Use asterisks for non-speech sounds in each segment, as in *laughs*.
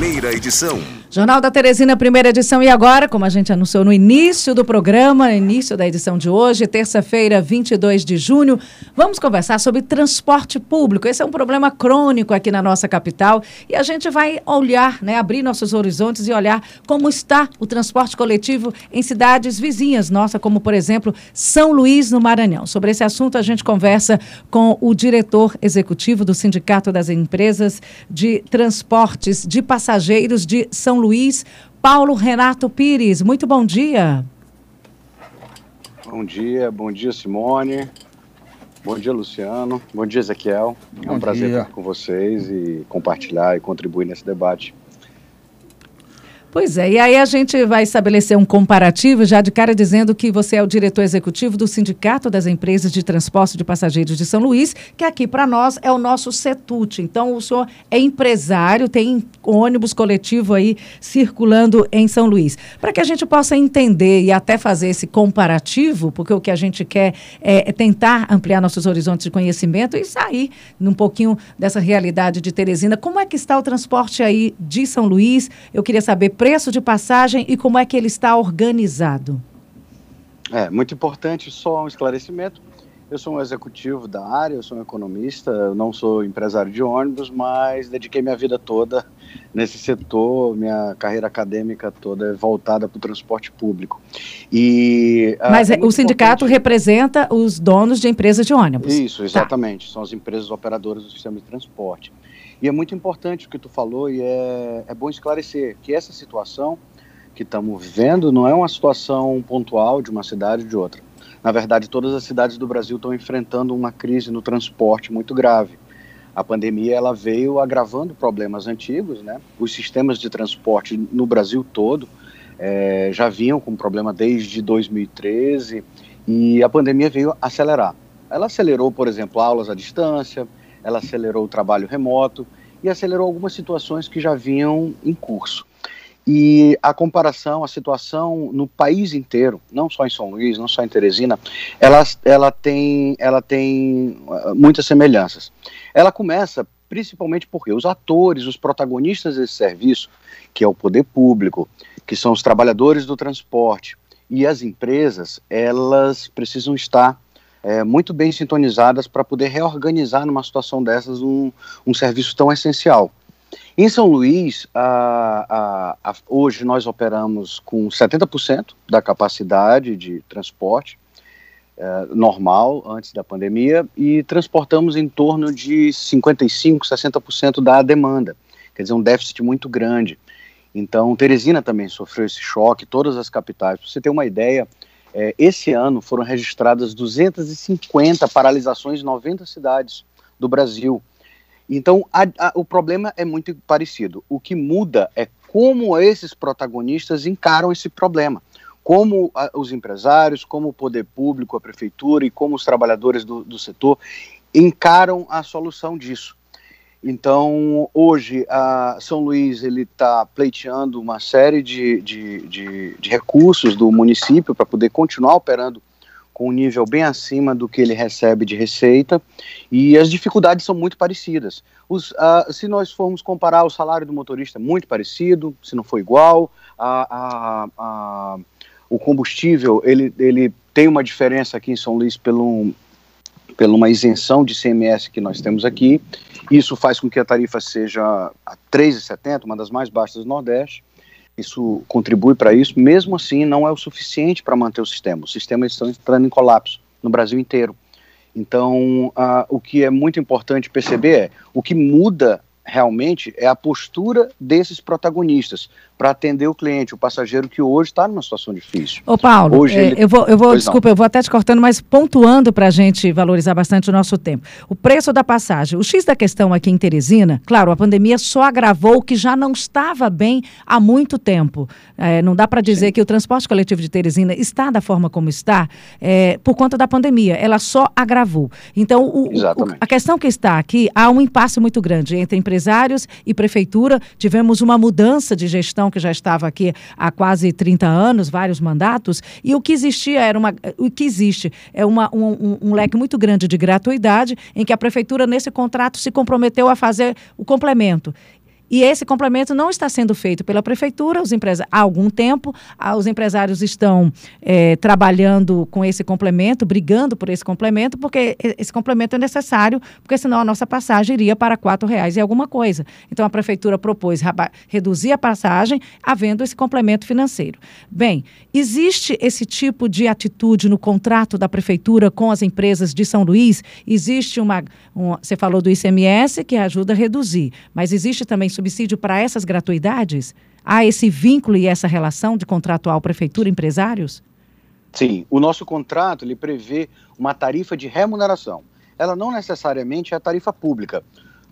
primeira edição. Jornal da Teresina, primeira edição. E agora, como a gente anunciou no início do programa, início da edição de hoje, terça-feira, 22 de junho, vamos conversar sobre transporte público. Esse é um problema crônico aqui na nossa capital e a gente vai olhar, né, abrir nossos horizontes e olhar como está o transporte coletivo em cidades vizinhas nossa, como por exemplo São Luís, no Maranhão. Sobre esse assunto, a gente conversa com o diretor executivo do Sindicato das Empresas de Transportes de Passageiros de São Luís, Paulo Renato Pires. Muito bom dia. Bom dia, bom dia, Simone. Bom dia, Luciano. Bom dia, Ezequiel. É um bom prazer dia. estar com vocês e compartilhar e contribuir nesse debate. Pois é, e aí a gente vai estabelecer um comparativo, já de cara dizendo que você é o diretor executivo do Sindicato das Empresas de Transporte de Passageiros de São Luís, que aqui para nós é o nosso CETUT. Então, o senhor é empresário, tem ônibus coletivo aí circulando em São Luís. Para que a gente possa entender e até fazer esse comparativo, porque o que a gente quer é, é tentar ampliar nossos horizontes de conhecimento e sair um pouquinho dessa realidade de Teresina. Como é que está o transporte aí de São Luís? Eu queria saber preço de passagem e como é que ele está organizado? É, muito importante, só um esclarecimento. Eu sou um executivo da área, eu sou um economista, eu não sou empresário de ônibus, mas dediquei minha vida toda nesse setor, minha carreira acadêmica toda é voltada para o transporte público. E, ah, mas é o sindicato importante... representa os donos de empresas de ônibus. Isso, tá. exatamente. Tá. São as empresas operadoras do sistema de transporte. E é muito importante o que tu falou e é, é bom esclarecer que essa situação que estamos vivendo não é uma situação pontual de uma cidade ou de outra. Na verdade, todas as cidades do Brasil estão enfrentando uma crise no transporte muito grave. A pandemia ela veio agravando problemas antigos, né? Os sistemas de transporte no Brasil todo é, já vinham com problema desde 2013 e a pandemia veio acelerar. Ela acelerou, por exemplo, aulas à distância, ela acelerou o trabalho remoto e acelerou algumas situações que já vinham em curso. E a comparação, a situação no país inteiro, não só em São Luís, não só em Teresina, ela, ela, tem, ela tem uh, muitas semelhanças. Ela começa principalmente porque os atores, os protagonistas desse serviço, que é o poder público, que são os trabalhadores do transporte e as empresas, elas precisam estar é, muito bem sintonizadas para poder reorganizar numa situação dessas um, um serviço tão essencial. Em São Luís, a, a, a, hoje nós operamos com 70% da capacidade de transporte é, normal antes da pandemia e transportamos em torno de 55%, 60% da demanda. Quer dizer, um déficit muito grande. Então, Teresina também sofreu esse choque, todas as capitais. Para você ter uma ideia, é, esse ano foram registradas 250 paralisações em 90 cidades do Brasil. Então, a, a, o problema é muito parecido. O que muda é como esses protagonistas encaram esse problema. Como a, os empresários, como o poder público, a prefeitura e como os trabalhadores do, do setor encaram a solução disso. Então, hoje, a São Luís ele está pleiteando uma série de, de, de, de recursos do município para poder continuar operando com um nível bem acima do que ele recebe de receita, e as dificuldades são muito parecidas. Os, uh, se nós formos comparar o salário do motorista, é muito parecido, se não for igual, a, a, a, o combustível, ele, ele tem uma diferença aqui em São Luís pelo, pela uma isenção de CMS que nós temos aqui. Isso faz com que a tarifa seja a 3,70, uma das mais baixas do Nordeste. Isso contribui para isso. Mesmo assim, não é o suficiente para manter o sistema. Os sistemas estão entrando em colapso no Brasil inteiro. Então, uh, o que é muito importante perceber é o que muda realmente é a postura desses protagonistas para atender o cliente, o passageiro que hoje está numa situação difícil. Ô Paulo, hoje é, ele... eu vou, eu vou desculpa, não. eu vou até te cortando, mas pontuando para a gente valorizar bastante o nosso tempo. O preço da passagem, o X da questão aqui em Teresina, claro, a pandemia só agravou o que já não estava bem há muito tempo. É, não dá para dizer Sim. que o transporte coletivo de Teresina está da forma como está é, por conta da pandemia, ela só agravou. Então, o, o, a questão que está aqui, há um impasse muito grande entre empresários e prefeitura, tivemos uma mudança de gestão que já estava aqui há quase 30 anos, vários mandatos, e o que existia era uma. O que existe é uma, um, um leque muito grande de gratuidade, em que a prefeitura, nesse contrato, se comprometeu a fazer o complemento. E esse complemento não está sendo feito pela prefeitura os empresa há algum tempo. Os empresários estão é, trabalhando com esse complemento, brigando por esse complemento, porque esse complemento é necessário, porque senão a nossa passagem iria para R$ reais e alguma coisa. Então a prefeitura propôs reduzir a passagem, havendo esse complemento financeiro. Bem, existe esse tipo de atitude no contrato da prefeitura com as empresas de São Luís? Existe uma. Um, você falou do ICMS, que ajuda a reduzir, mas existe também subsídio para essas gratuidades? Há esse vínculo e essa relação de contratual prefeitura-empresários? Sim, o nosso contrato ele prevê uma tarifa de remuneração. Ela não necessariamente é a tarifa pública.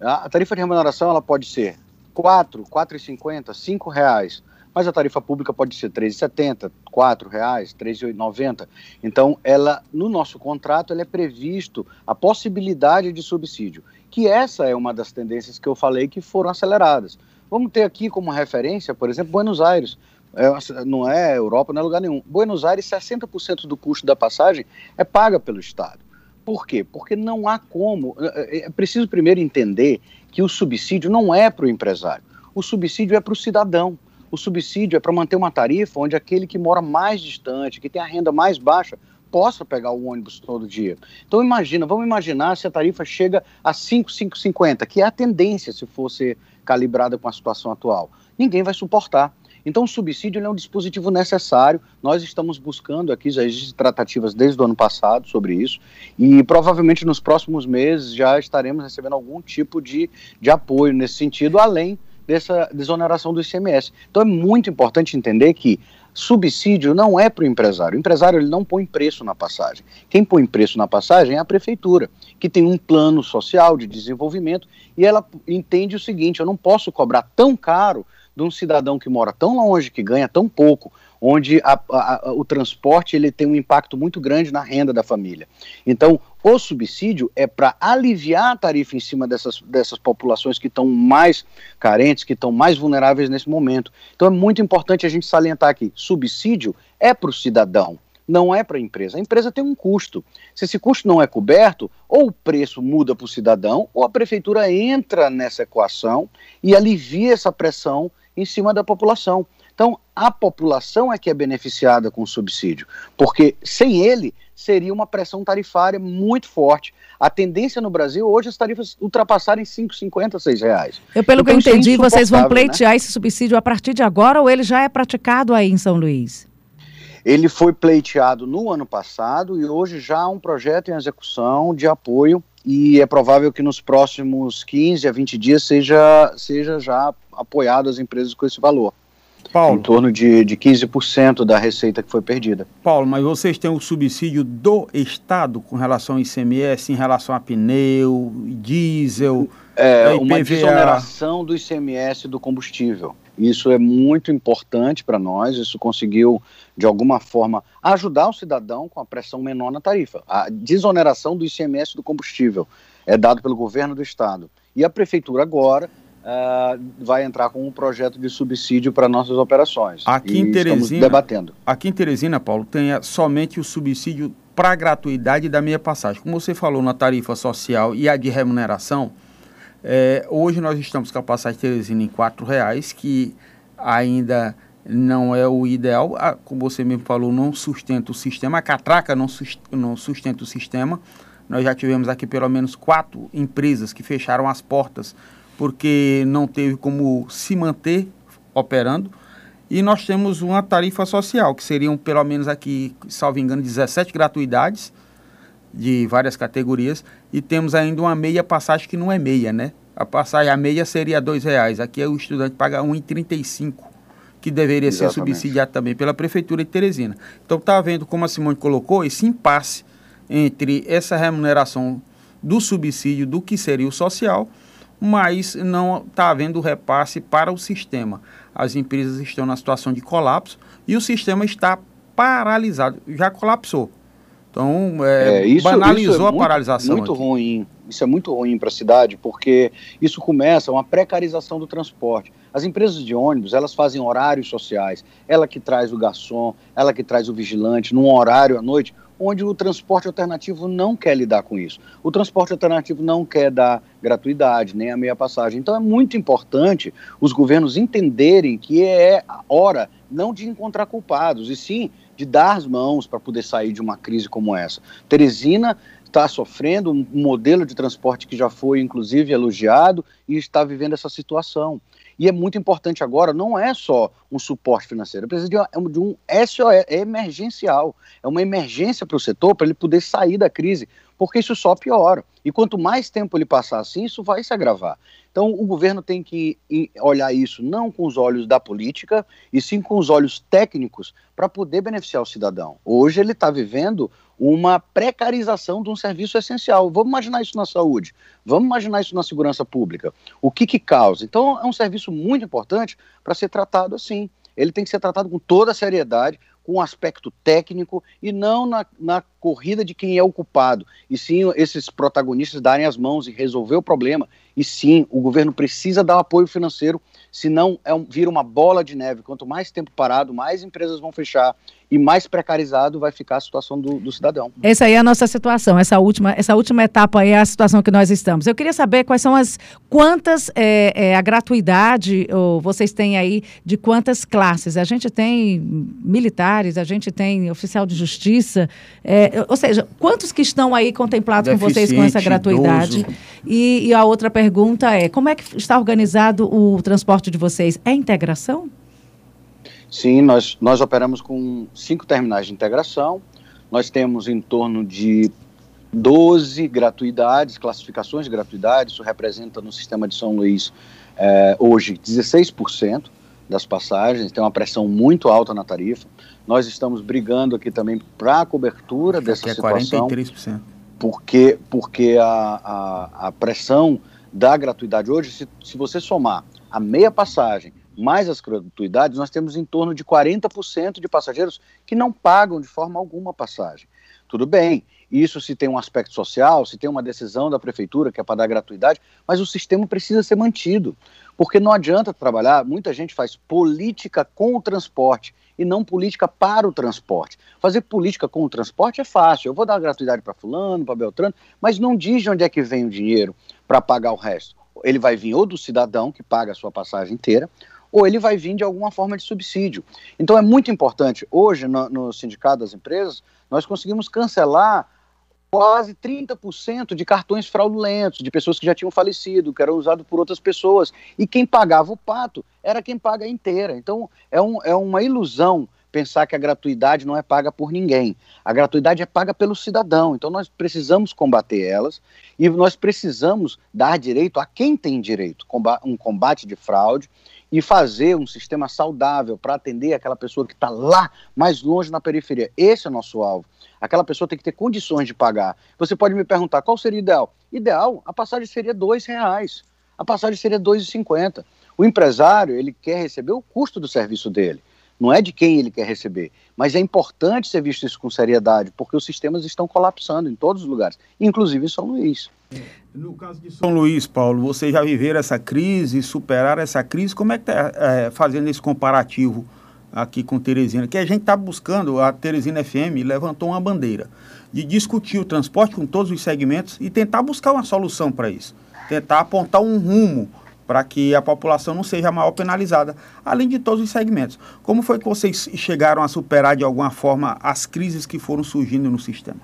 A tarifa de remuneração ela pode ser R$ 4, R$ 4,50, R$ reais, mas a tarifa pública pode ser R$ 3,70, R$ 4,00, R$ 3,90. Então, ela no nosso contrato ela é previsto a possibilidade de subsídio, que essa é uma das tendências que eu falei que foram aceleradas. Vamos ter aqui como referência, por exemplo, Buenos Aires. É, não é Europa, não é lugar nenhum. Buenos Aires, 60% do custo da passagem é paga pelo Estado. Por quê? Porque não há como. É, é, é preciso primeiro entender que o subsídio não é para o empresário. O subsídio é para o cidadão. O subsídio é para manter uma tarifa onde aquele que mora mais distante, que tem a renda mais baixa, possa pegar o ônibus todo dia. Então imagina, vamos imaginar se a tarifa chega a 5,550, que é a tendência se fosse calibrada com a situação atual. Ninguém vai suportar. Então, o subsídio é um dispositivo necessário. Nós estamos buscando aqui, já existem tratativas desde o ano passado sobre isso, e provavelmente nos próximos meses já estaremos recebendo algum tipo de, de apoio nesse sentido, além dessa desoneração do ICMS. Então, é muito importante entender que subsídio não é para o empresário. O empresário ele não põe preço na passagem. Quem põe preço na passagem é a prefeitura, que tem um plano social de desenvolvimento e ela entende o seguinte: eu não posso cobrar tão caro de um cidadão que mora tão longe, que ganha tão pouco, onde a, a, o transporte ele tem um impacto muito grande na renda da família. Então, o subsídio é para aliviar a tarifa em cima dessas, dessas populações que estão mais carentes, que estão mais vulneráveis nesse momento. Então, é muito importante a gente salientar aqui: subsídio é para o cidadão não é para a empresa. A empresa tem um custo. Se esse custo não é coberto, ou o preço muda para o cidadão, ou a prefeitura entra nessa equação e alivia essa pressão em cima da população. Então, a população é que é beneficiada com o subsídio, porque sem ele seria uma pressão tarifária muito forte. A tendência no Brasil hoje é as tarifas ultrapassarem 5,50, 6 reais. Eu, pelo então, que eu é entendi, é vocês vão né? pleitear né? esse subsídio a partir de agora ou ele já é praticado aí em São Luís? Ele foi pleiteado no ano passado e hoje já há um projeto em execução de apoio e é provável que nos próximos 15 a 20 dias seja, seja já apoiado as empresas com esse valor. Paulo. Em torno de, de 15% da receita que foi perdida. Paulo, mas vocês têm o subsídio do Estado com relação ao ICMS, em relação a pneu, diesel, é, uma desoneração do ICMS do combustível. Isso é muito importante para nós, isso conseguiu, de alguma forma, ajudar o cidadão com a pressão menor na tarifa. A desoneração do ICMS do combustível é dado pelo governo do estado. E a prefeitura agora uh, vai entrar com um projeto de subsídio para nossas operações. Aqui em Teresina, debatendo. Aqui em Teresina, Paulo, tem somente o subsídio para a gratuidade da meia passagem. Como você falou na tarifa social e a de remuneração, é, hoje nós estamos com a passagem Teresina em R$ reais, que ainda não é o ideal. Ah, como você mesmo falou, não sustenta o sistema. A catraca não, não sustenta o sistema. Nós já tivemos aqui pelo menos quatro empresas que fecharam as portas porque não teve como se manter operando. E nós temos uma tarifa social, que seriam pelo menos aqui, salvo engano, 17 gratuidades de várias categorias. E temos ainda uma meia passagem que não é meia, né? A passagem, a meia seria R$ reais. Aqui o estudante paga R$ 1,35, que deveria Exatamente. ser subsidiado também pela Prefeitura de Teresina. Então está vendo como a Simone colocou esse impasse entre essa remuneração do subsídio do que seria o social mas não está havendo repasse para o sistema. As empresas estão na situação de colapso e o sistema está paralisado, já colapsou. Então, é, é, isso, banalizou isso é a muito, paralisação. Muito aqui. ruim. Isso é muito ruim para a cidade, porque isso começa uma precarização do transporte. As empresas de ônibus, elas fazem horários sociais. Ela que traz o garçom, ela que traz o vigilante, num horário à noite, onde o transporte alternativo não quer lidar com isso. O transporte alternativo não quer dar gratuidade, nem a meia passagem. Então é muito importante os governos entenderem que é hora não de encontrar culpados, e sim de dar as mãos para poder sair de uma crise como essa. Teresina está sofrendo um modelo de transporte que já foi, inclusive, elogiado e está vivendo essa situação. E é muito importante agora, não é só um suporte financeiro, precisa de, um, de um SOE, é emergencial, é uma emergência para o setor para ele poder sair da crise, porque isso só piora. E quanto mais tempo ele passar assim, isso vai se agravar. Então, o governo tem que olhar isso não com os olhos da política, e sim com os olhos técnicos para poder beneficiar o cidadão. Hoje ele está vivendo uma precarização de um serviço essencial. Vamos imaginar isso na saúde, vamos imaginar isso na segurança pública. O que, que causa? Então, é um serviço muito importante para ser tratado assim. Ele tem que ser tratado com toda a seriedade, com um aspecto técnico e não na, na corrida de quem é o culpado, e sim esses protagonistas darem as mãos e resolver o problema. E sim, o governo precisa dar apoio financeiro, senão é um, vira uma bola de neve. Quanto mais tempo parado, mais empresas vão fechar e mais precarizado vai ficar a situação do, do, cidadão. Essa aí é a nossa situação, essa última, essa última etapa aí é a situação que nós estamos. Eu queria saber quais são as, quantas, é, é, a gratuidade ou vocês têm aí de quantas classes? A gente tem militares, a gente tem oficial de justiça, é, ou seja, quantos que estão aí contemplados com vocês com essa gratuidade? E, e a outra pergunta é, como é que está organizado o transporte de vocês? É integração? Sim, nós, nós operamos com cinco terminais de integração. Nós temos em torno de 12 gratuidades, classificações de gratuidade. Isso representa no sistema de São Luís eh, hoje 16% das passagens. Tem uma pressão muito alta na tarifa. Nós estamos brigando aqui também para a cobertura dessa é situação. 43%. Porque, porque a, a, a pressão da gratuidade hoje, se, se você somar a meia passagem mais as gratuidades, nós temos em torno de 40% de passageiros que não pagam de forma alguma passagem. Tudo bem, isso se tem um aspecto social, se tem uma decisão da prefeitura que é para dar gratuidade, mas o sistema precisa ser mantido. Porque não adianta trabalhar, muita gente faz política com o transporte e não política para o transporte. Fazer política com o transporte é fácil. Eu vou dar gratuidade para fulano, para Beltrano, mas não diz de onde é que vem o dinheiro para pagar o resto. Ele vai vir ou do cidadão que paga a sua passagem inteira, ou ele vai vir de alguma forma de subsídio. Então é muito importante. Hoje, no, no Sindicato das Empresas, nós conseguimos cancelar quase 30% de cartões fraudulentos, de pessoas que já tinham falecido, que eram usados por outras pessoas. E quem pagava o pato era quem paga inteira. Então é, um, é uma ilusão pensar que a gratuidade não é paga por ninguém. A gratuidade é paga pelo cidadão. Então nós precisamos combater elas e nós precisamos dar direito a quem tem direito, um combate de fraude e fazer um sistema saudável para atender aquela pessoa que está lá, mais longe na periferia. Esse é o nosso alvo. Aquela pessoa tem que ter condições de pagar. Você pode me perguntar qual seria o ideal? Ideal, a passagem seria dois reais. A passagem seria e cinquenta. O empresário ele quer receber o custo do serviço dele. Não é de quem ele quer receber. Mas é importante ser visto isso com seriedade, porque os sistemas estão colapsando em todos os lugares, inclusive em São Luís. No caso de São Luís, Paulo, vocês já viveram essa crise, superaram essa crise. Como é que está é, fazendo esse comparativo aqui com Teresina? Que a gente está buscando, a Teresina FM levantou uma bandeira de discutir o transporte com todos os segmentos e tentar buscar uma solução para isso. Tentar apontar um rumo para que a população não seja mal penalizada, além de todos os segmentos. Como foi que vocês chegaram a superar de alguma forma as crises que foram surgindo no sistema?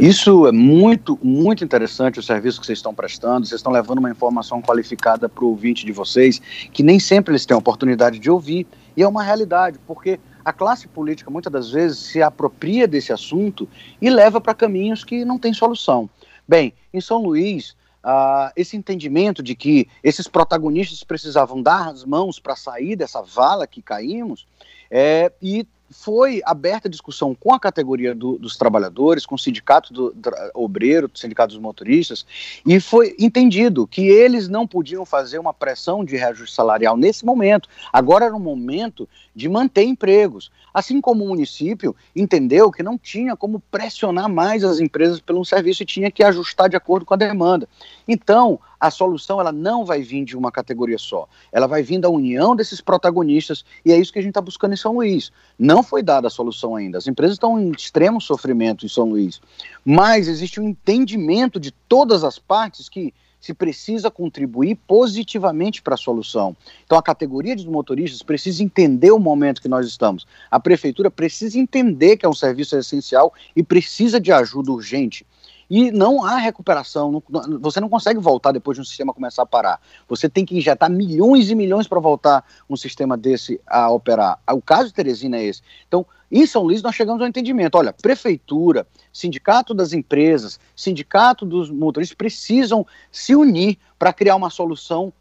Isso é muito, muito interessante o serviço que vocês estão prestando. Vocês estão levando uma informação qualificada para o ouvinte de vocês, que nem sempre eles têm a oportunidade de ouvir. E é uma realidade, porque a classe política muitas das vezes se apropria desse assunto e leva para caminhos que não têm solução. Bem, em São Luís, uh, esse entendimento de que esses protagonistas precisavam dar as mãos para sair dessa vala que caímos, é, e foi aberta a discussão com a categoria do, dos trabalhadores, com o sindicato do, do obreiro, o sindicato dos motoristas, e foi entendido que eles não podiam fazer uma pressão de reajuste salarial nesse momento. Agora era um momento de manter empregos. Assim como o município entendeu que não tinha como pressionar mais as empresas pelo serviço e tinha que ajustar de acordo com a demanda. Então, a solução ela não vai vir de uma categoria só. Ela vai vir da união desses protagonistas e é isso que a gente está buscando em São Luís. Não foi dada a solução ainda. As empresas estão em extremo sofrimento em São Luís, mas existe um entendimento de todas as partes que se precisa contribuir positivamente para a solução. Então, a categoria de motoristas precisa entender o momento que nós estamos. A prefeitura precisa entender que é um serviço essencial e precisa de ajuda urgente. E não há recuperação, não, você não consegue voltar depois de um sistema começar a parar. Você tem que injetar milhões e milhões para voltar um sistema desse a operar. O caso de Teresina é esse. Então, em São Luís, nós chegamos ao entendimento: olha, prefeitura, sindicato das empresas, sindicato dos motoristas precisam se unir para criar uma solução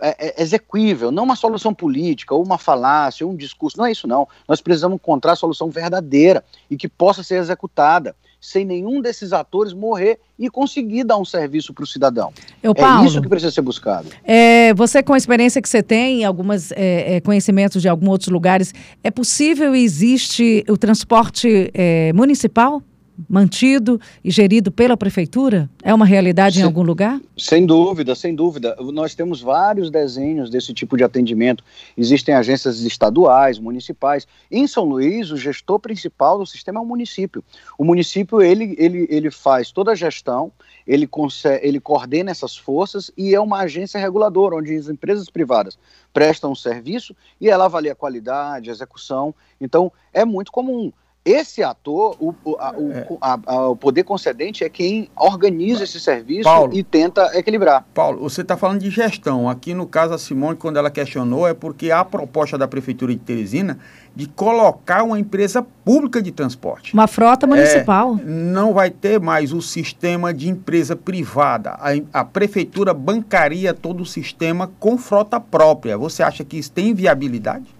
é, é, execuível, não uma solução política, ou uma falácia, ou um discurso. Não é isso, não. Nós precisamos encontrar a solução verdadeira e que possa ser executada sem nenhum desses atores morrer e conseguir dar um serviço para o cidadão. Eu, Paulo, é isso que precisa ser buscado. É, você, com a experiência que você tem, alguns é, é, conhecimentos de alguns outros lugares, é possível e existe o transporte é, municipal? Mantido e gerido pela prefeitura? É uma realidade sem, em algum lugar? Sem dúvida, sem dúvida. Nós temos vários desenhos desse tipo de atendimento. Existem agências estaduais, municipais. Em São Luís, o gestor principal do sistema é o município. O município ele, ele, ele faz toda a gestão, ele, consegue, ele coordena essas forças e é uma agência reguladora, onde as empresas privadas prestam um serviço e ela avalia a qualidade, a execução. Então, é muito comum. Esse ator, o, a, o, é. a, a, o, poder concedente é quem organiza esse serviço Paulo, e tenta equilibrar. Paulo, você está falando de gestão. Aqui no caso, a Simone, quando ela questionou, é porque há a proposta da Prefeitura de Teresina de colocar uma empresa pública de transporte. Uma frota municipal. É, não vai ter mais o sistema de empresa privada. A, a Prefeitura bancaria todo o sistema com frota própria. Você acha que isso tem viabilidade?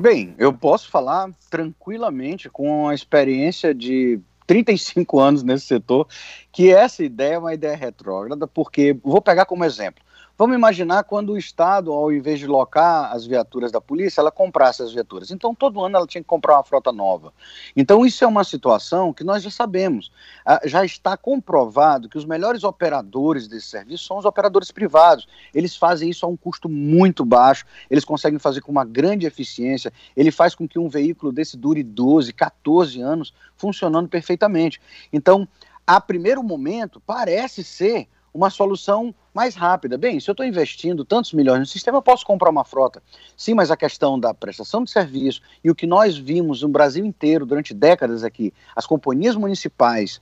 Bem, eu posso falar tranquilamente com a experiência de 35 anos nesse setor, que essa ideia é uma ideia retrógrada, porque vou pegar como exemplo. Vamos imaginar quando o Estado, ao invés de locar as viaturas da polícia, ela comprasse as viaturas. Então, todo ano ela tinha que comprar uma frota nova. Então, isso é uma situação que nós já sabemos. Ah, já está comprovado que os melhores operadores desse serviço são os operadores privados. Eles fazem isso a um custo muito baixo, eles conseguem fazer com uma grande eficiência. Ele faz com que um veículo desse dure 12, 14 anos funcionando perfeitamente. Então, a primeiro momento, parece ser uma solução mais rápida. Bem, se eu estou investindo tantos milhões no sistema, eu posso comprar uma frota. Sim, mas a questão da prestação de serviço e o que nós vimos no Brasil inteiro durante décadas aqui, as companhias municipais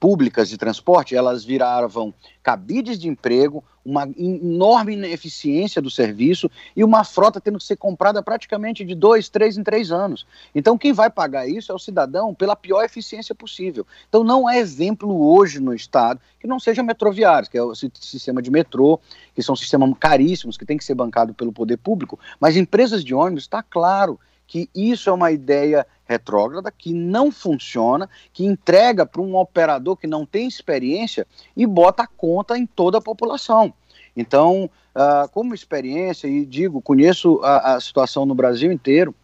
públicas de transporte, elas viravam cabides de emprego, uma enorme ineficiência do serviço e uma frota tendo que ser comprada praticamente de dois, três em três anos. Então, quem vai pagar isso é o cidadão pela pior eficiência possível. Então, não é exemplo hoje no Estado que não seja metroviário, que é o sistema de metrô, que são sistemas caríssimos, que tem que ser bancado pelo poder público, mas empresas de ônibus, está claro que isso é uma ideia retrógrada, que não funciona, que entrega para um operador que não tem experiência e bota a conta em toda a população. Então, uh, como experiência, e digo, conheço a, a situação no Brasil inteiro,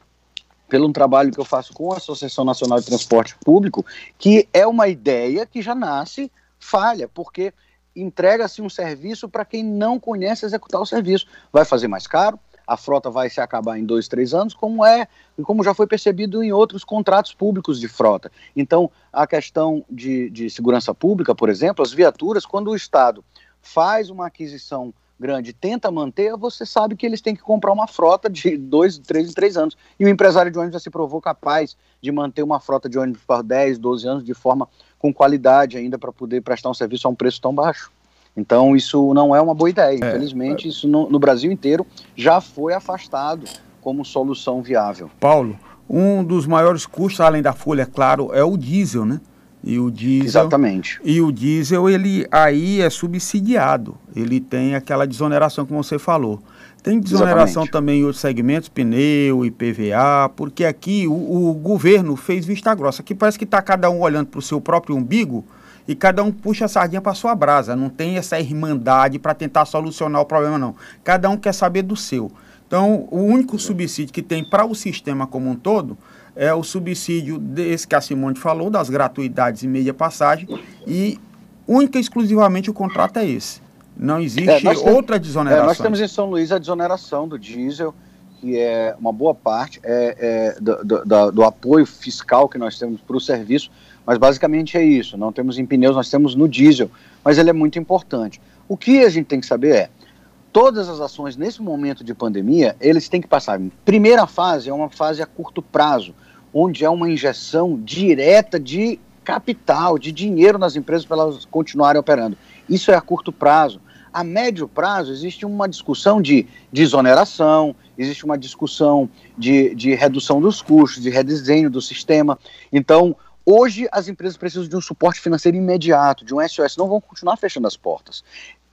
pelo trabalho que eu faço com a Associação Nacional de Transporte Público, que é uma ideia que já nasce falha, porque entrega-se um serviço para quem não conhece executar o serviço. Vai fazer mais caro, a frota vai se acabar em dois, três anos, como é e como já foi percebido em outros contratos públicos de frota. Então, a questão de, de segurança pública, por exemplo, as viaturas, quando o Estado faz uma aquisição grande tenta manter, você sabe que eles têm que comprar uma frota de *laughs* dois, três em três anos. E o empresário de ônibus já se provou capaz de manter uma frota de ônibus por 10, 12 anos de forma com qualidade ainda para poder prestar um serviço a um preço tão baixo. Então, isso não é uma boa ideia. É, Infelizmente, é. isso no, no Brasil inteiro já foi afastado como solução viável. Paulo, um dos maiores custos, além da folha, é claro, é o diesel, né? E o diesel, Exatamente. E o diesel, ele aí é subsidiado. Ele tem aquela desoneração que você falou. Tem desoneração Exatamente. também em outros segmentos, pneu, IPVA, porque aqui o, o governo fez vista grossa. Aqui parece que está cada um olhando para o seu próprio umbigo e cada um puxa a sardinha para sua brasa. Não tem essa irmandade para tentar solucionar o problema, não. Cada um quer saber do seu. Então, o único subsídio que tem para o sistema como um todo é o subsídio desse que a Simone falou, das gratuidades e meia passagem, e única e exclusivamente o contrato é esse. Não existe é, outra desoneração. É, nós temos em São Luís a desoneração do diesel, que é uma boa parte é, é do, do, do, apoio fiscal que nós temos para o serviço, mas basicamente é isso. Não temos em pneus, nós temos no diesel, mas ele é muito importante. O que a gente tem que saber é, todas as ações nesse momento de pandemia, eles têm que passar. Primeira fase é uma fase a curto prazo, onde é uma injeção direta de capital, de dinheiro nas empresas para elas continuarem operando. Isso é a curto prazo. A médio prazo existe uma discussão de desoneração, existe uma discussão de, de redução dos custos, de redesenho do sistema. Então, hoje as empresas precisam de um suporte financeiro imediato, de um SOS, não vão continuar fechando as portas.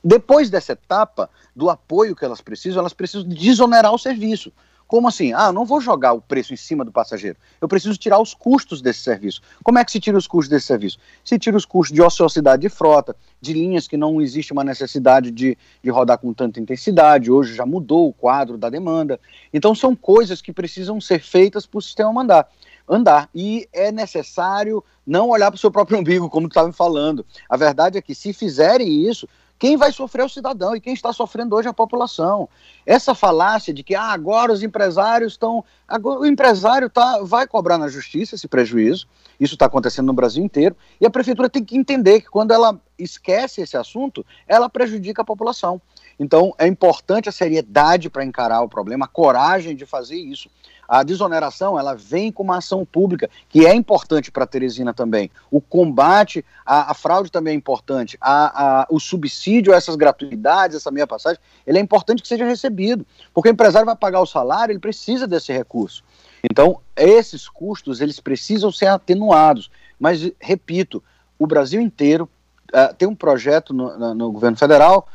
Depois dessa etapa do apoio que elas precisam, elas precisam desonerar o serviço. Como assim? Ah, não vou jogar o preço em cima do passageiro. Eu preciso tirar os custos desse serviço. Como é que se tira os custos desse serviço? Se tira os custos de ociosidade de frota, de linhas que não existe uma necessidade de, de rodar com tanta intensidade. Hoje já mudou o quadro da demanda. Então são coisas que precisam ser feitas para o sistema mandar andar. E é necessário não olhar para o seu próprio umbigo, como tu estava falando. A verdade é que se fizerem isso, quem vai sofrer é o cidadão e quem está sofrendo hoje é a população. Essa falácia de que ah, agora os empresários estão. O empresário tá, vai cobrar na justiça esse prejuízo, isso está acontecendo no Brasil inteiro, e a prefeitura tem que entender que quando ela esquece esse assunto, ela prejudica a população. Então é importante a seriedade para encarar o problema, a coragem de fazer isso. A desoneração, ela vem com uma ação pública, que é importante para Teresina também. O combate à, à fraude também é importante. A, a, o subsídio a essas gratuidades, essa meia passagem, ele é importante que seja recebido. Porque o empresário vai pagar o salário, ele precisa desse recurso. Então, esses custos, eles precisam ser atenuados. Mas, repito, o Brasil inteiro uh, tem um projeto no, no, no governo federal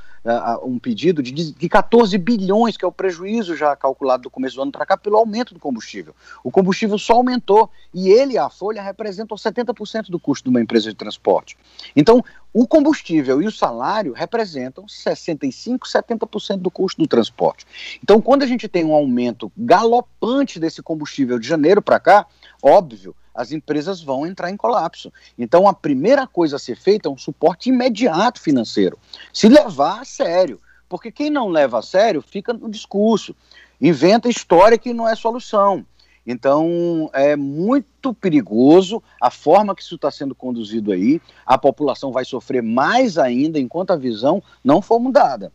um pedido de, de 14 bilhões, que é o prejuízo já calculado do começo do ano para cá, pelo aumento do combustível. O combustível só aumentou e ele, a folha, representam 70% do custo de uma empresa de transporte. Então, o combustível e o salário representam 65, 70% do custo do transporte. Então, quando a gente tem um aumento galopante desse combustível de janeiro para cá, óbvio, as empresas vão entrar em colapso. Então, a primeira coisa a ser feita é um suporte imediato financeiro. Se levar a sério. Porque quem não leva a sério fica no discurso, inventa história que não é solução. Então, é muito perigoso a forma que isso está sendo conduzido aí. A população vai sofrer mais ainda enquanto a visão não for mudada.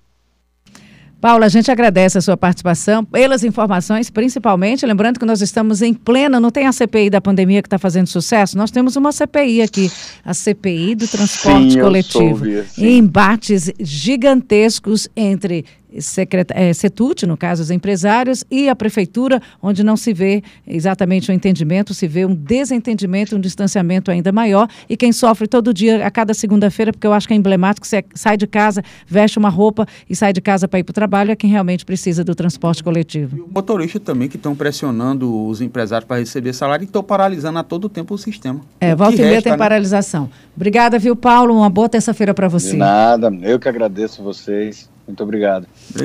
Paula, a gente agradece a sua participação, pelas informações, principalmente. Lembrando que nós estamos em plena, não tem a CPI da pandemia que está fazendo sucesso? Nós temos uma CPI aqui, a CPI do transporte sim, coletivo. Soube, Embates gigantescos entre secret... é, Setut, no caso, os empresários, e a prefeitura, onde não se vê exatamente o um entendimento, se vê um desentendimento, um distanciamento ainda maior. E quem sofre todo dia, a cada segunda-feira, porque eu acho que é emblemático, você sai de casa, veste uma roupa e sai de casa para ir para o trabalho, é quem realmente precisa do transporte coletivo. E o motorista também, que estão pressionando os empresários para receber salário e estão paralisando a todo tempo o sistema. É, o volta e meia tem né? paralisação. Obrigada, viu, Paulo? Uma boa terça-feira para você. De nada, eu que agradeço vocês. Muito obrigado.